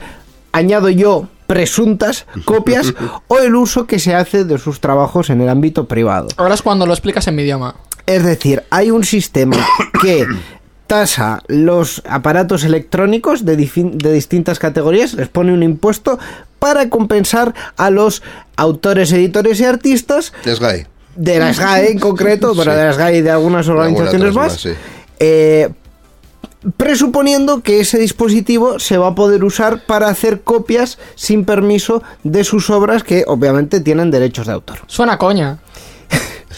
añado yo, presuntas copias <laughs> o el uso que se hace de sus trabajos en el ámbito privado. Ahora es cuando lo explicas en mi idioma. Es decir, hay un sistema que <coughs> tasa los aparatos electrónicos de, de distintas categorías, les pone un impuesto para compensar a los autores, editores y artistas de la SGAE en concreto, pero Sí. de la SGAE y de algunas organizaciones más, más, sí. eh, presuponiendo que ese dispositivo se va a poder usar para hacer copias sin permiso de sus obras que obviamente tienen derechos de autor. Suena coña.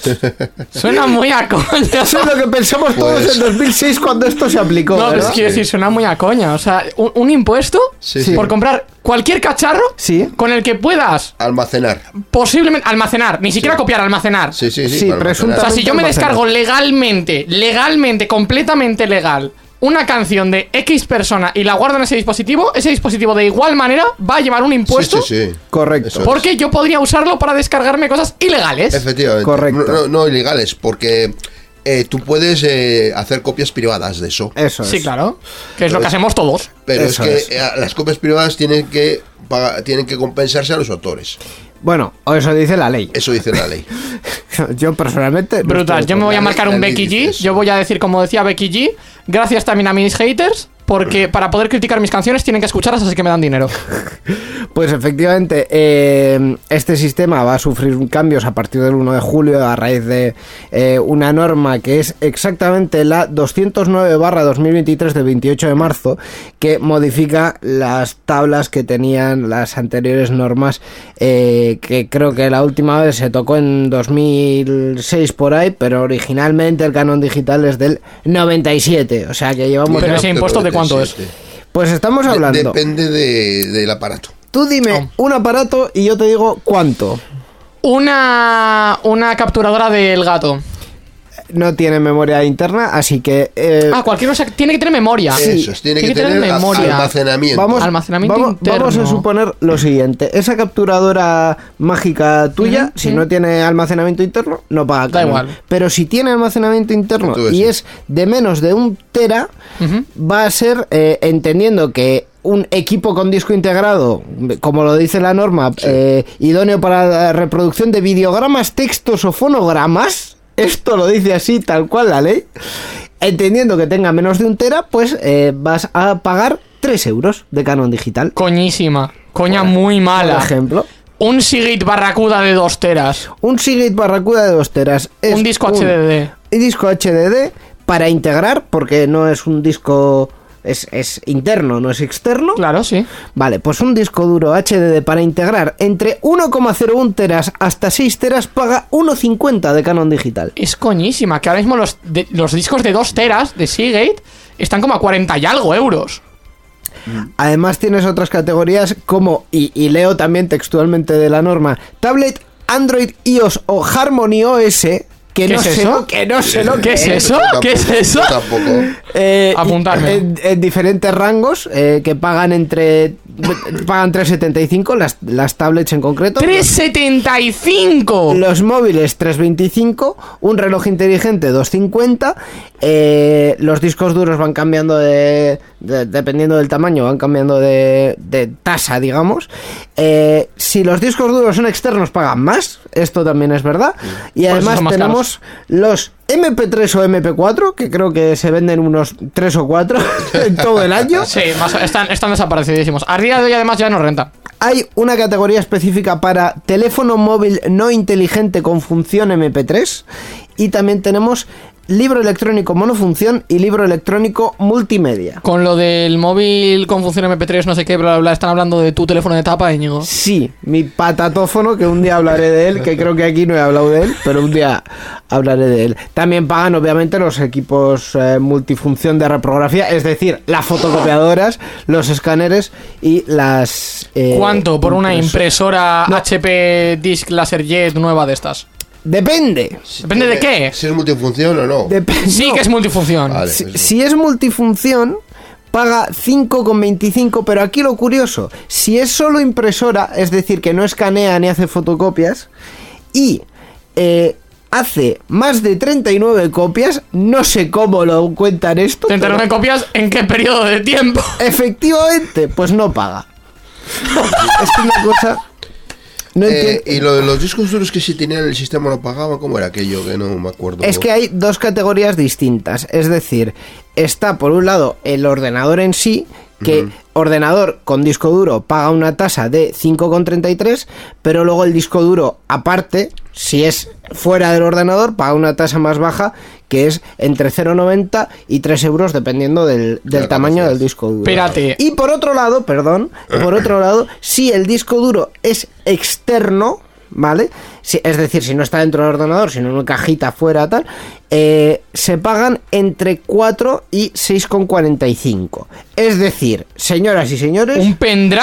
<laughs> Suena muy a coña. Eso es lo que pensamos todos Pues- en 2006 cuando esto se aplicó. No, ¿verdad? pues quiero decir, suena muy a coña. O sea, un, un impuesto Sí, sí. por comprar cualquier cacharro Sí. con el que puedas Almacenar. posiblemente almacenar, ni siquiera copiar, almacenar. Sí, sí, sí. Sí, O sea, si yo me almacenar. descargo legalmente, legalmente, completamente legal, una canción de X persona y la guardo en ese dispositivo, ese dispositivo de igual manera va a llevar un impuesto Sí, sí, sí. Correcto. Eso es. porque yo podría usarlo para descargarme cosas ilegales. Efectivamente. Correcto. No, no, no ilegales, porque eh, tú puedes eh, hacer copias privadas de eso. Eso es. Sí, claro. Que es lo que hacemos todos. Pero Eso es que es. eh, las copias privadas tienen que pagar- tienen que compensarse a los autores. Bueno, o eso dice la ley. Eso dice la ley. <laughs> Yo personalmente. Brutal. Yo me voy a marcar un Becky G. Yo voy a decir, como decía Becky G, gracias también a mis haters, porque para poder criticar mis canciones tienen que escucharlas, así que me dan dinero. <laughs> Pues efectivamente, eh, este sistema va a sufrir cambios a partir del 1 de julio a raíz de eh, una norma que es exactamente la 209 barra 2023 del 28 de marzo que modifica las tablas que tenían las anteriores normas eh, que creo que la última vez se tocó en 2006 por ahí, pero originalmente el canon digital es del 97, o sea que llevamos... Pero ya- ese impuesto de cuánto es? Pues estamos De- hablando... depende de- del aparato. Tú dime un aparato y yo te digo cuánto. Una, una capturadora del gato. No tiene memoria interna, así que... eh, Ah, cualquier cosa tiene que tener memoria. Eso es, tiene que tener memoria. almacenamiento. vamos, almacenamiento vamos, interno. vamos a suponer lo siguiente. Esa capturadora mágica tuya, si no tiene almacenamiento interno, no paga Da igual. Pero si tiene almacenamiento interno Tú y sí. es de menos de un tera, va a ser, eh, entendiendo que un equipo con disco integrado, como lo dice la norma, eh, idóneo para la reproducción de videogramas, textos o fonogramas, esto lo dice así, tal cual la ley, entendiendo que tenga menos de un tera, pues eh, vas a pagar 3 euros de canon digital. Coñísima. Coña muy Por mala. ejemplo, Un Sigit Barracuda de 2 teras. un Seagate Barracuda de 2 teras es Un disco HDD. Un disco HDD para integrar, porque no es un disco... Es, es interno, no es externo. Claro, sí. Vale, pues un disco duro HDD para integrar entre 1,01 teras hasta 6 teras paga 1,50 de canon digital. Es coñísima. Que ahora mismo los, de- los discos de 2 teras de Seagate están como a 40 y algo euros. Además tienes otras categorías como, y, y leo también textualmente de la norma, tablet, Android, iOS o Harmony OS, que ¿Qué no es sé eso? lo- que no sé lo ¿Qué que es es. eso? ¿Qué es eso? Tampoco. Eh, Apuntarme. En, en diferentes rangos eh, que pagan entre pagan 3,75 las, las tablets en concreto. 375. Los móviles 325, un reloj inteligente 250, eh, los discos duros van cambiando de, de- dependiendo del tamaño, van cambiando de, de tasa, digamos. Eh, si los discos duros son externos pagan más, esto también es verdad. Y además más tenemos los MP3 o MP4, que creo que se venden unos 3 o 4 <laughs> en todo el año. Sí, más- están, están desaparecidísimos. A día de hoy además ya no renta. Hay una categoría específica para teléfono móvil no inteligente con función MP3 y también tenemos libro electrónico monofunción y libro electrónico multimedia. Con lo del móvil con función MP3, no sé qué, bla, bla, bla, están hablando de tu teléfono de tapa, Íñigo. Sí, mi patatófono, que un día hablaré de él, que creo que aquí no he hablado de él, pero un día hablaré de él. También pagan, obviamente, los equipos eh, multifunción de reprografía, es decir, las fotocopiadoras, los escáneres y las... eh, ¿Cuánto por una impreso- impresora No. HP Disk LaserJet nueva de estas? Depende. ¿Depende de qué? Si es multifunción o no. Sí no. que es multifunción. Vale, Si, eso. si es multifunción, paga 5,25, pero aquí lo curioso, si es solo impresora, es decir, que no escanea ni hace fotocopias, y eh, hace más de 39 copias, no sé cómo lo cuentan esto, 39 pero copias en qué periodo de tiempo? efectivamente, pues no paga. <laughs> es que una cosa... No Eh, y lo de los discos duros que si tenían el sistema no pagaba, ¿cómo era aquello? Que no me acuerdo. Es que hay dos categorías distintas. Es decir, está por un lado el ordenador en sí, que ordenador con disco duro paga una tasa de 5,33, pero luego el disco duro aparte, si es fuera del ordenador, paga una tasa más baja, que es entre 0,90 y 3 euros, dependiendo del, del tamaño del disco duro. Espérate. Y por otro lado, perdón, por otro lado, si el disco duro es externo, ¿vale? Si- es decir, si no está dentro del ordenador, sino en una cajita fuera, tal, eh, se pagan entre 4 y 6,45. Es decir, señoras y señores... ¿Un pendrive?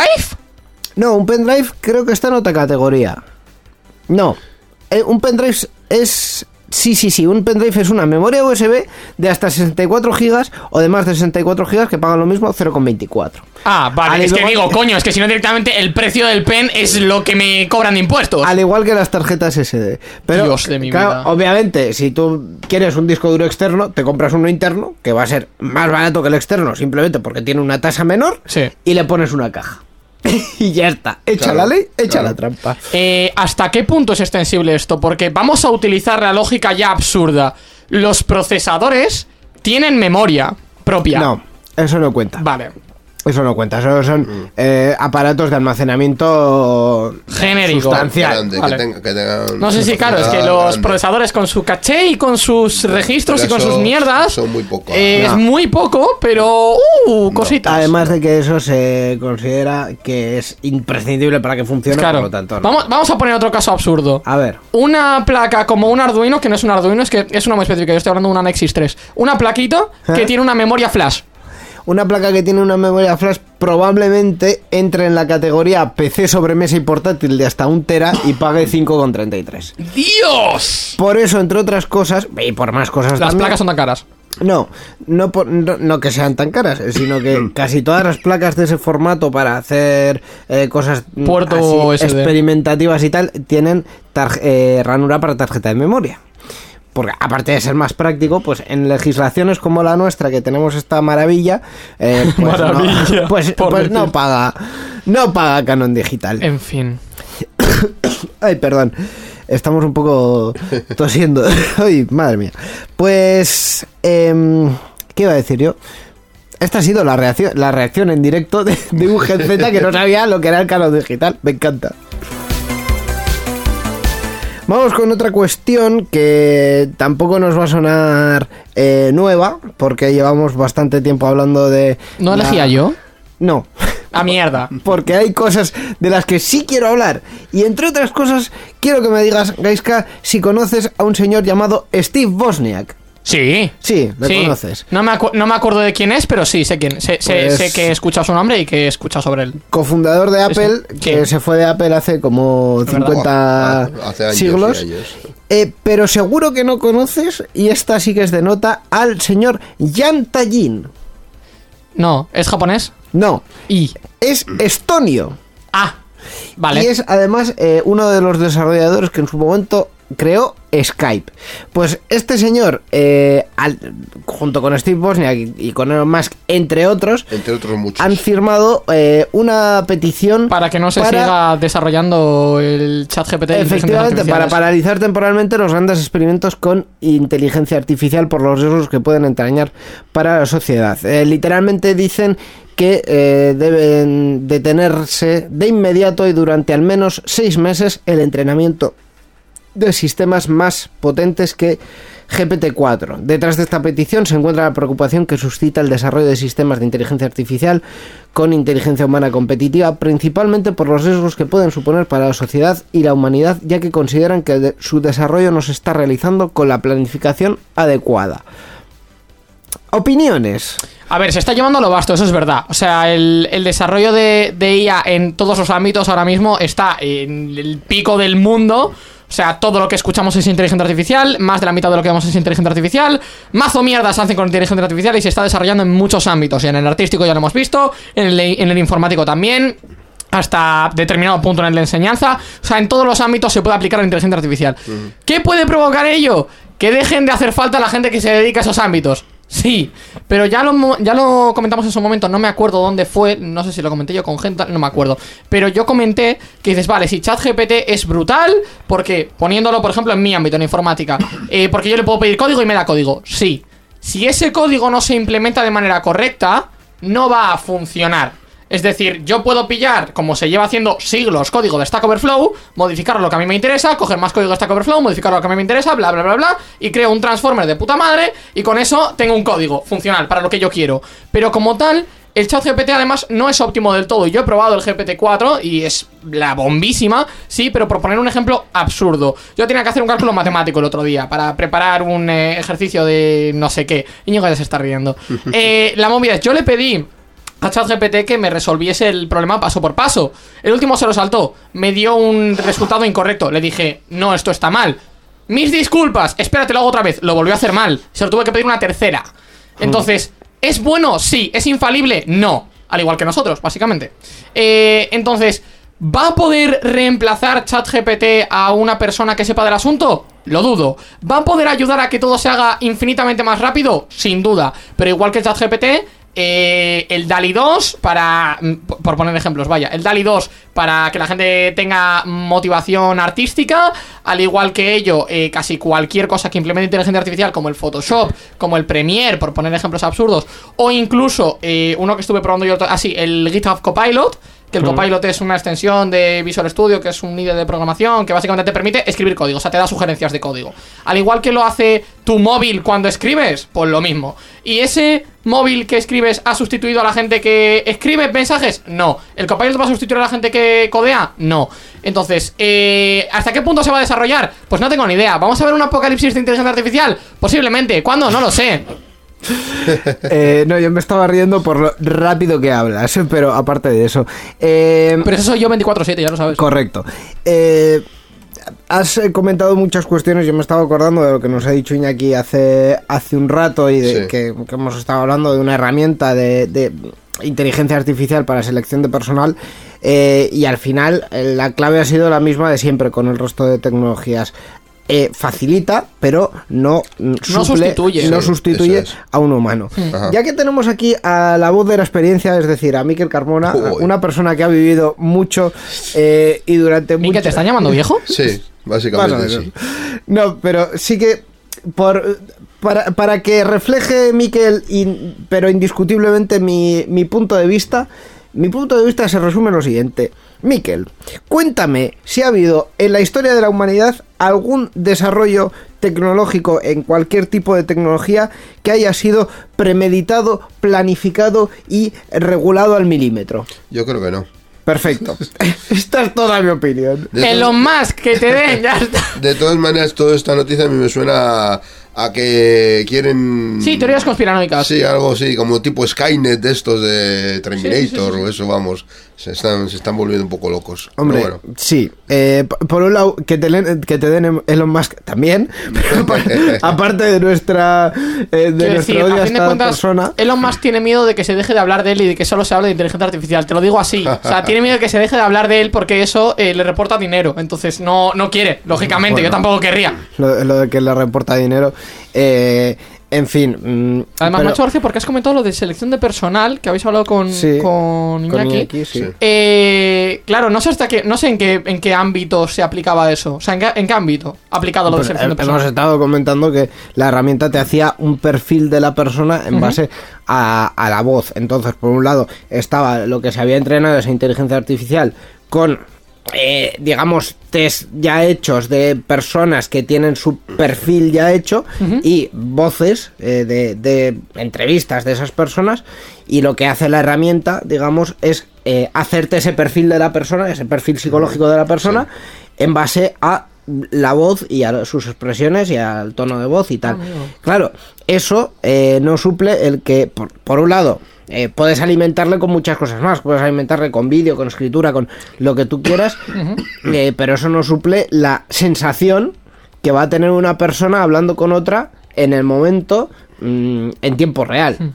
No, un pendrive creo que está en otra categoría. No, eh, un pendrive es... Sí, sí, sí, un pendrive es una memoria USB de hasta 64 gigas o de más de 64 gigas que pagan lo mismo 0,24. Ah, vale, Al es que digo, que- coño, es que si no directamente el precio del pen es lo que me cobran de impuestos. Al igual que las tarjetas SD. Pero, Dios de mi claro, vida. obviamente, si tú quieres un disco duro externo, te compras uno interno, que va a ser más barato que el externo, simplemente porque tiene una tasa menor, Sí. y le pones una caja. <laughs> y ya está. Echa Claro, la ley, echa claro. la trampa. Eh, ¿Hasta qué punto es extensible esto? Porque vamos a utilizar la lógica ya absurda. Los procesadores tienen memoria propia. No, eso no cuenta. Vale. Eso no cuenta. Eso Mm. son eh, aparatos de almacenamiento Genérico. sustancial. Grande, Vale. que tenga- que tengan No sé si, claro, es que los grande. procesadores con su caché y con sus registros y con eso sus mierdas. son muy poco. eh, No. Es muy poco, pero. Uh, cositas. Además de que eso se considera que es imprescindible para que funcione, claro. por lo tanto. no. vamos, vamos a poner otro caso absurdo. A ver. Una placa como un Arduino, que no es un Arduino, es que es una muy específica. Yo estoy hablando de una Nexus 3. Una plaquita que ¿Eh? tiene una memoria flash. Una placa que tiene una memoria flash probablemente entre en la categoría PC sobremesa y portátil de hasta un tera y pague 5,33. ¡Dios! Por eso, entre otras cosas, y por más cosas Las también- placas son tan caras. No, no, por- no, no que sean tan caras, eh, sino que <laughs> casi todas las placas de ese formato para hacer eh, cosas mm, Puerto así experimentativas y tal, tienen eh, ranura para tarjeta de memoria. Porque aparte de ser más práctico, pues en legislaciones como la nuestra, que tenemos esta maravilla, eh, pues, Maravilla, no, <laughs> pues, pues no decir. paga, no paga canon digital. En fin. <coughs> Ay, perdón. Estamos un poco tosiendo. <laughs> Ay, madre mía. Pues, em, ¿qué iba a decir yo? Esta ha sido la reacción, la reacción en directo de, de un Gen Z que no sabía lo que era el canon digital. Me encanta. Vamos con otra cuestión que tampoco nos va a sonar eh, nueva, porque llevamos bastante tiempo hablando de... ¿No la- elegía yo? No, A mierda. <laughs> porque hay cosas de las que sí quiero hablar. Y entre otras cosas, quiero que me digas, Gaiska, si conoces a un señor llamado Steve Bosniak. Sí. Sí, Sí. conoces. No me, acu- no me acuerdo de quién es, pero sí, sé quién. Sé, sé- Pues- sé que he escuchado su nombre y que he escuchado sobre él. Cofundador de Apple, Sí. que se fue de Apple hace como 50 Hace años y siglos. años. Eh, pero seguro que no conoces, y esta sí que es de nota, al señor Yan Tallin. No, ¿es japonés? No, Y. es estonio. Ah, vale. Y es además eh, uno de los desarrolladores que en su momento creó Skype. Pues este señor, eh, al- junto con Steve Wozniak y, con Elon Musk, entre otros, Entre otros muchos. han firmado eh, una petición Para que no se para- siga desarrollando el chat GPT. Efectivamente, para paralizar temporalmente los grandes experimentos con inteligencia artificial por los riesgos que pueden entrañar para la sociedad. Eh, literalmente dicen que eh, deben detenerse de inmediato y durante al menos seis meses el entrenamiento de sistemas más potentes que GPT-4. Detrás de esta petición se encuentra la preocupación que suscita el desarrollo de sistemas de inteligencia artificial con inteligencia humana competitiva, principalmente por los riesgos que pueden suponer para la sociedad y la humanidad, ya que consideran que su desarrollo no se está realizando con la planificación adecuada. Opiniones. A ver, se está llevando a lo vasto, eso es verdad. O sea, el, el desarrollo de, de IA en todos los ámbitos ahora mismo está en el pico del mundo. O sea, todo lo que escuchamos es inteligencia artificial, más de la mitad de lo que vemos es inteligencia artificial, mazo mierdas hacen con inteligencia artificial y se está desarrollando en muchos ámbitos. Y en el artístico ya lo hemos visto, en el, en el informático también, hasta determinado punto en de enseñanza. O sea, en todos los ámbitos se puede aplicar la inteligencia artificial. ¿Qué puede provocar ello? Que dejen de hacer falta la gente que se dedica a esos ámbitos. Sí, pero ya lo, ya lo comentamos en su momento, no me acuerdo dónde fue, no sé si lo comenté yo con gente, no me acuerdo. Pero yo comenté que dices, vale, si ChatGPT es brutal, porque poniéndolo, por ejemplo, en mi ámbito, en informática, <clears throat> eh, porque yo le puedo pedir código y me da código. Sí, si ese código no se implementa de manera correcta, no va a funcionar. Es decir, yo puedo pillar, como se lleva haciendo siglos, código de Stack Overflow, modificar lo que a mí me interesa, coger más código de Stack Overflow, modificar lo que a mí me interesa, bla, bla, bla, bla, y creo un transformer de puta madre, y con eso tengo un código funcional para lo que yo quiero. Pero como tal, el chat GPT además no es óptimo del todo. Yo he probado el GPT-4 y es la bombísima, sí, pero por poner un ejemplo absurdo. Yo tenía que hacer un cálculo matemático el otro día para preparar un eh, ejercicio de no sé qué. Íñigo ya se está riendo. <laughs> Eh, la movida es, yo le pedí a ChatGPT que me resolviese el problema paso por paso. El último se lo saltó, me dio un resultado incorrecto. Le dije, no, esto está mal. Mis disculpas, espérate, lo hago otra vez. Lo volvió a hacer mal. Se lo tuve que pedir una tercera. Entonces, ¿es bueno? Sí. ¿Es infalible? No. Al igual que nosotros, básicamente. Eh, entonces, ¿va a poder reemplazar ChatGPT a una persona que sepa del asunto? Lo dudo. ¿Va a poder ayudar a que todo se haga infinitamente más rápido? Sin duda. Pero igual que ChatGPT, eh, el DALI 2 para, mm, por poner ejemplos, vaya, el DALI 2 para que la gente tenga motivación artística, al igual que ello, eh, casi cualquier cosa que implemente inteligencia artificial, como el Photoshop, como el Premiere, por poner ejemplos absurdos, o incluso eh, uno que estuve probando yo, así, el GitHub Copilot, que el Copilot es una extensión de Visual Studio, que es un IDE de programación que básicamente te permite escribir código, o sea, te da sugerencias de código. Al igual que lo hace tu móvil cuando escribes, pues lo mismo. ¿Y ese móvil que escribes ha sustituido a la gente que escribe mensajes? No. ¿El Copilot va a sustituir a la gente que codea? No. Entonces, eh, ¿hasta qué punto se va a desarrollar? Pues no tengo ni idea. ¿Vamos a ver un apocalipsis de inteligencia artificial? Posiblemente. ¿Cuándo? No lo sé. Eh, no, yo me estaba riendo por lo rápido que hablas, pero aparte de eso. Eh, Pero eso soy yo 24-7, ya lo sabes. Correcto. Eh, has eh, comentado muchas cuestiones, yo me estaba acordando de lo que nos ha dicho Iñaki hace, hace un rato y de Sí. que, que hemos estado hablando de una herramienta de, de inteligencia artificial para selección de personal eh, y al final eh, la clave ha sido la misma de siempre con el resto de tecnologías. Eh, facilita, pero no, mm, No suple- sustituye. no Sí, sustituye es. a un humano. Ajá. Ya que tenemos aquí a la voz de la experiencia, es decir, a Miquel Carmona, Uy. una persona que ha vivido mucho eh, y durante mucho ¿te están llamando viejo? Sí, básicamente sí. No, pero sí que por para, para que refleje Miquel, in- pero indiscutiblemente mi, mi punto de vista, mi punto de vista se resume en lo siguiente. Miquel, cuéntame si ha habido en la historia de la humanidad algún desarrollo tecnológico en cualquier tipo de tecnología que haya sido premeditado, planificado y regulado al milímetro. Yo creo que no. Perfecto. <laughs> Esta es toda mi opinión. De, Elon Musk, que te den, ya está. <laughs> de todas maneras, toda esta noticia a mí me suena a, a que quieren... Sí, teorías conspiranoicas. Sí, algo así, como tipo Skynet de estos de Terminator o eso, vamos. Se están, se están volviendo un poco locos. Hombre, bueno. sí. Eh, por un lado, que te, que te den Elon Musk también. Pero <laughs> aparte, de nuestra, eh, de nuestro decir, odio a a fin de esta cuentas, persona. Elon Musk tiene miedo de que se deje de hablar de él y de que solo se hable de inteligencia artificial. Te lo digo así. O sea, tiene miedo de que se deje de hablar de él porque eso eh, le reporta dinero. Entonces no, no quiere, lógicamente. Yo tampoco querría. Lo, lo de que le reporta dinero. Eh, en fin. mm, Además, pero- me ha hecho gracia porque has comentado lo de selección de personal que habéis hablado con, Sí, con con Iñaki. Sí. Eh, claro, no sé hasta qué, no sé en qué, en qué ámbito se aplicaba eso. O sea, en qué, en qué ámbito ha aplicado lo de selección de eh, personal. hemos estado comentando que la herramienta te hacía un perfil de la persona en base a, a la voz. Entonces, por un lado, estaba lo que se había entrenado esa inteligencia artificial con, eh, digamos, test ya hechos de personas que tienen su perfil ya hecho y voces eh, de, de entrevistas de esas personas. Y lo que hace la herramienta, digamos, es eh, hacerte ese perfil de la persona, ese perfil psicológico de la persona, en base a la voz y a sus expresiones y al tono de voz y tal. Claro, eso eh, no suple el que, por, por un lado, eh, puedes alimentarle con muchas cosas más. Puedes alimentarle con vídeo, con escritura, con lo que tú quieras, <coughs> eh, pero eso no suple la sensación que va a tener una persona hablando con otra en el momento mm, en tiempo real.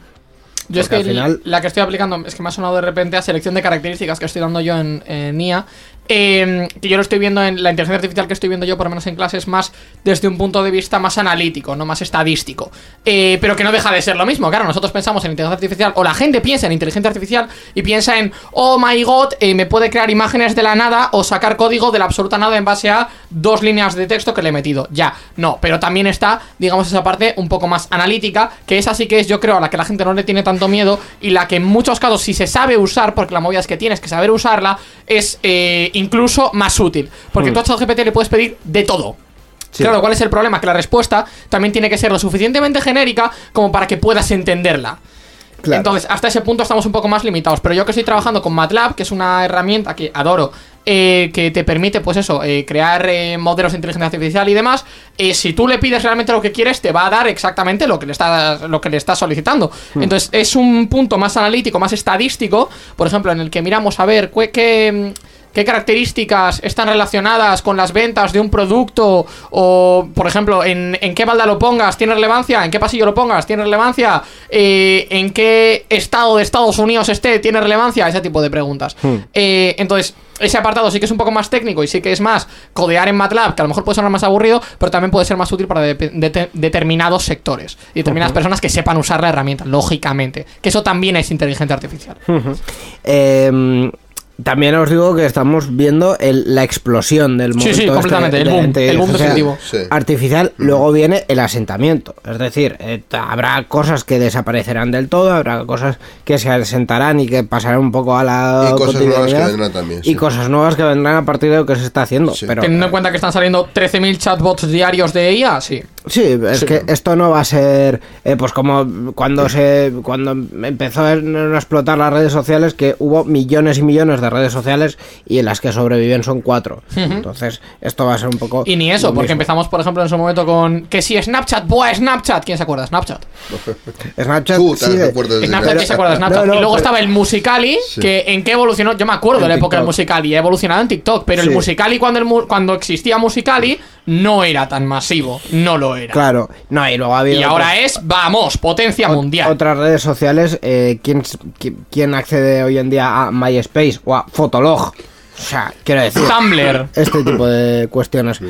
Yo es que final- la que estoy aplicando es que me ha sonado de repente a selección de características que estoy dando yo en, en IA. Eh, que yo lo estoy viendo en la inteligencia artificial que estoy viendo yo, por lo menos en clases, más desde un punto de vista más analítico, no más estadístico. Eh, pero que no deja de ser lo mismo. Claro, nosotros pensamos en inteligencia artificial, o la gente piensa en inteligencia artificial y piensa en, oh my god, eh, me puede crear imágenes de la nada o sacar código de la absoluta nada en base a dos líneas de texto que le he metido. Ya, no, pero también está, digamos, esa parte un poco más analítica, que es así que es, yo creo, a la que la gente no le tiene tanto miedo y la que en muchos casos, si se sabe usar, porque la movida es que tienes que saber usarla, es eh, incluso más útil. Porque tú a ChatGPT le puedes pedir de todo. Claro, ¿cuál es el problema? Que la respuesta también tiene que ser lo suficientemente genérica como para que puedas entenderla. Claro. Entonces, hasta ese punto estamos un poco más limitados. Pero yo que estoy trabajando con MATLAB, que es una herramienta que adoro, eh, que te permite, pues eso, eh, crear eh, modelos de inteligencia artificial y demás, eh, si tú le pides realmente lo que quieres, te va a dar exactamente lo que le estás, lo que le estás solicitando. Entonces, es un punto más analítico, más estadístico, por ejemplo, en el que miramos a ver qué. ¿Qué características están relacionadas con las ventas de un producto? O, por ejemplo, en, en qué balda lo pongas, ¿tiene relevancia? ¿En qué pasillo lo pongas? ¿Tiene relevancia? Eh, ¿En qué estado de Estados Unidos esté? ¿Tiene relevancia? Ese tipo de preguntas. Eh, entonces, ese apartado sí que es un poco más técnico y sí que es más codear en MATLAB, que a lo mejor puede sonar más aburrido, pero también puede ser más útil para de- de- determinados sectores y determinadas personas que sepan usar la herramienta, lógicamente. Que eso también es inteligencia artificial. Eh, también os digo que estamos viendo el- la explosión del Sí, momento sí, este completamente, el de la boom, el boom definitivo. Sí. artificial. Luego viene el asentamiento. Es decir, eh, habrá cosas que desaparecerán del todo, habrá cosas que se asentarán y que pasarán un poco a la Y cosas nuevas que vendrán también, Y sí. cosas nuevas que vendrán a partir de lo que se está haciendo. Sí. Pero, Teniendo en cuenta que están saliendo 13.000 chatbots diarios de IA, sí. Sí, es que esto no va a ser eh, pues como cuando se cuando empezó a explotar las redes sociales que hubo millones y millones de redes sociales y en las que sobreviven son cuatro. Entonces, esto va a ser un poco Y ni eso, porque mismo. empezamos, por ejemplo, en su momento con que si Snapchat, ¡buah, Snapchat! ¿Quién se acuerda? Snapchat. <laughs> Snapchat Tú, de Snapchat, ¿quién se acuerda de Snapchat? No, no, y luego pero- estaba el Musicali, que en qué evolucionó. Yo me acuerdo de la En época del. Musicali, ha evolucionado en TikTok, pero el. Musicali, cuando, el mu- cuando existía Musicali, no era tan masivo. No lo era. Claro, no, y luego ha habido Y ahora es, vamos, potencia mundial. otras redes sociales, eh, ¿quién, quién accede hoy en día a MySpace o a Fotolog? O sea, quiero decir, Tumblr. este tipo de cuestiones.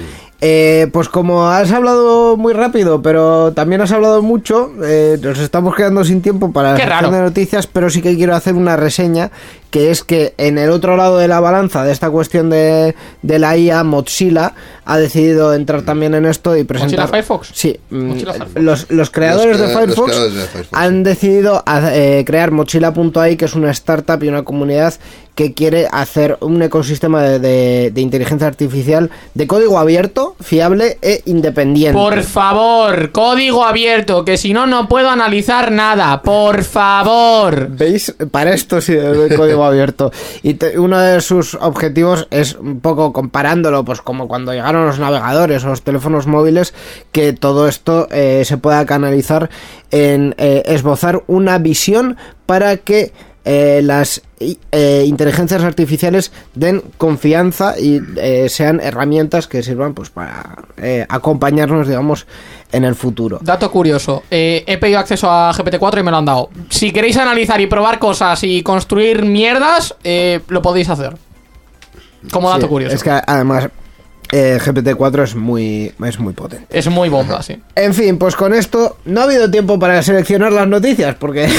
Eh, pues como has hablado muy rápido, pero también has hablado mucho, eh, nos estamos quedando sin tiempo para la Qué sección raro. de noticias, pero sí que quiero hacer una reseña, que es que en el otro lado de la balanza de esta cuestión de, de la IA, Mozilla ha decidido entrar también en esto y presentar... ¿Mozilla Firefox? Sí, mm, Mozilla Firefox. los, los creadores Los de crea- los Firefox creadores de Firefox, han decidido a- eh, crear Mochila.ai, que es una startup y una comunidad que quiere hacer un ecosistema de, de- de inteligencia artificial de código abierto, fiable e independiente. Por favor, código abierto, que si no, no puedo analizar nada. Por favor. ¿Veis? Para esto sí de código abierto. Y te- uno de sus objetivos es un poco comparándolo, pues como cuando llegaron los navegadores o los teléfonos móviles, que todo esto eh, se pueda canalizar en eh, esbozar una visión para que eh, las eh, inteligencias artificiales den confianza y eh, sean herramientas que sirvan pues para acompañarnos, digamos, en el futuro. Dato curioso, he pedido acceso a GPT-4 y me lo han dado. Si queréis analizar y probar cosas y construir mierdas, lo podéis hacer. Como dato Sí, curioso. Es que además eh, GPT-4 es muy, es muy potente. Es muy bomba, sí. En fin, pues con esto no ha habido tiempo para seleccionar las noticias porque <laughs>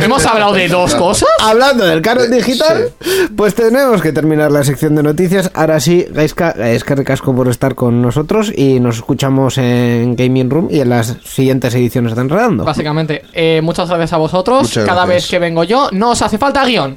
Hemos hablado de dos cosas. hablando del canon digital, pues tenemos que terminar la sección de noticias. Ahora sí, Gaiska, es que recasco por estar con nosotros y nos escuchamos en Gaming Room y en las siguientes ediciones de Enredando. Básicamente, eh, muchas gracias a vosotros. Muchas Cada gracias. vez que vengo yo, no os hace falta guion.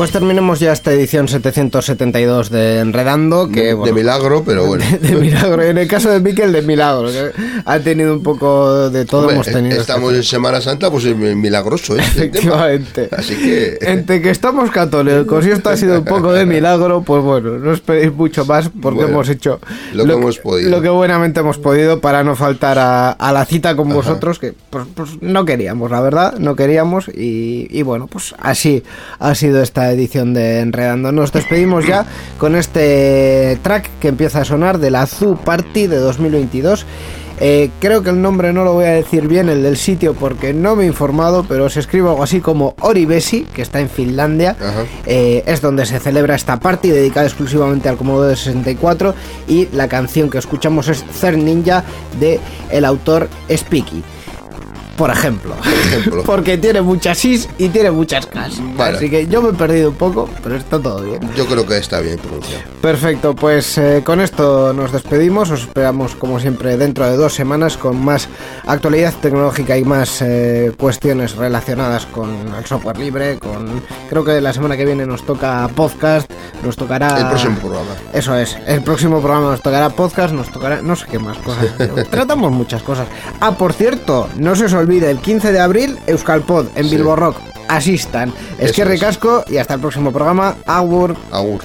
Pues terminemos ya esta edición 772 de Enredando, que de bueno, milagro, pero bueno. <laughs> de milagro. En el caso de Miquel, de milagro. que ha tenido un poco de todo. Hombre, hemos tenido esta estamos en Semana Santa, pues es milagroso, ¿eh? el tema. Efectivamente. Así que. Entre que estamos católicos y esto ha sido un poco de milagro, pues bueno, no esperéis mucho más porque Bueno, hemos hecho lo que hemos podido. Lo que buenamente hemos podido para no faltar a, a la cita con vosotros, que pues, pues no queríamos, la verdad, no queríamos. Y, y bueno, pues así ha sido esta edición de Enredando. Nos despedimos ya con este track que empieza a sonar de la Zoo Party de 2022. Eh, creo que el nombre no lo voy a decir bien, el del sitio, porque no me he informado, pero se escribe algo así como Oribesi, que está en Finlandia. Eh, es donde se celebra esta party dedicada exclusivamente al Commodore 64 y la canción que escuchamos es Cer Ninja de el autor Speaky. Por ejemplo. ejemplo. <laughs> Porque tiene muchas is y tiene muchas cas. Vale. Así que yo me he perdido un poco, pero está todo bien. Yo creo que está bien pronunciado. Perfecto, pues eh, con esto nos despedimos. Os esperamos, como siempre, dentro de dos semanas con más actualidad tecnológica y más eh, cuestiones relacionadas con el software libre. Con creo que la semana que viene nos toca podcast, nos tocará El próximo programa. Eso es, el próximo programa nos tocará podcast, nos tocará no sé qué más cosas. <laughs> Tratamos muchas cosas. Ah, por cierto, no se os olvide el 15 de abril Euskalpod en Sí. Bilbo Rock. Asistan. Es Eso que es. recasco y hasta el próximo programa. Agur. Agur.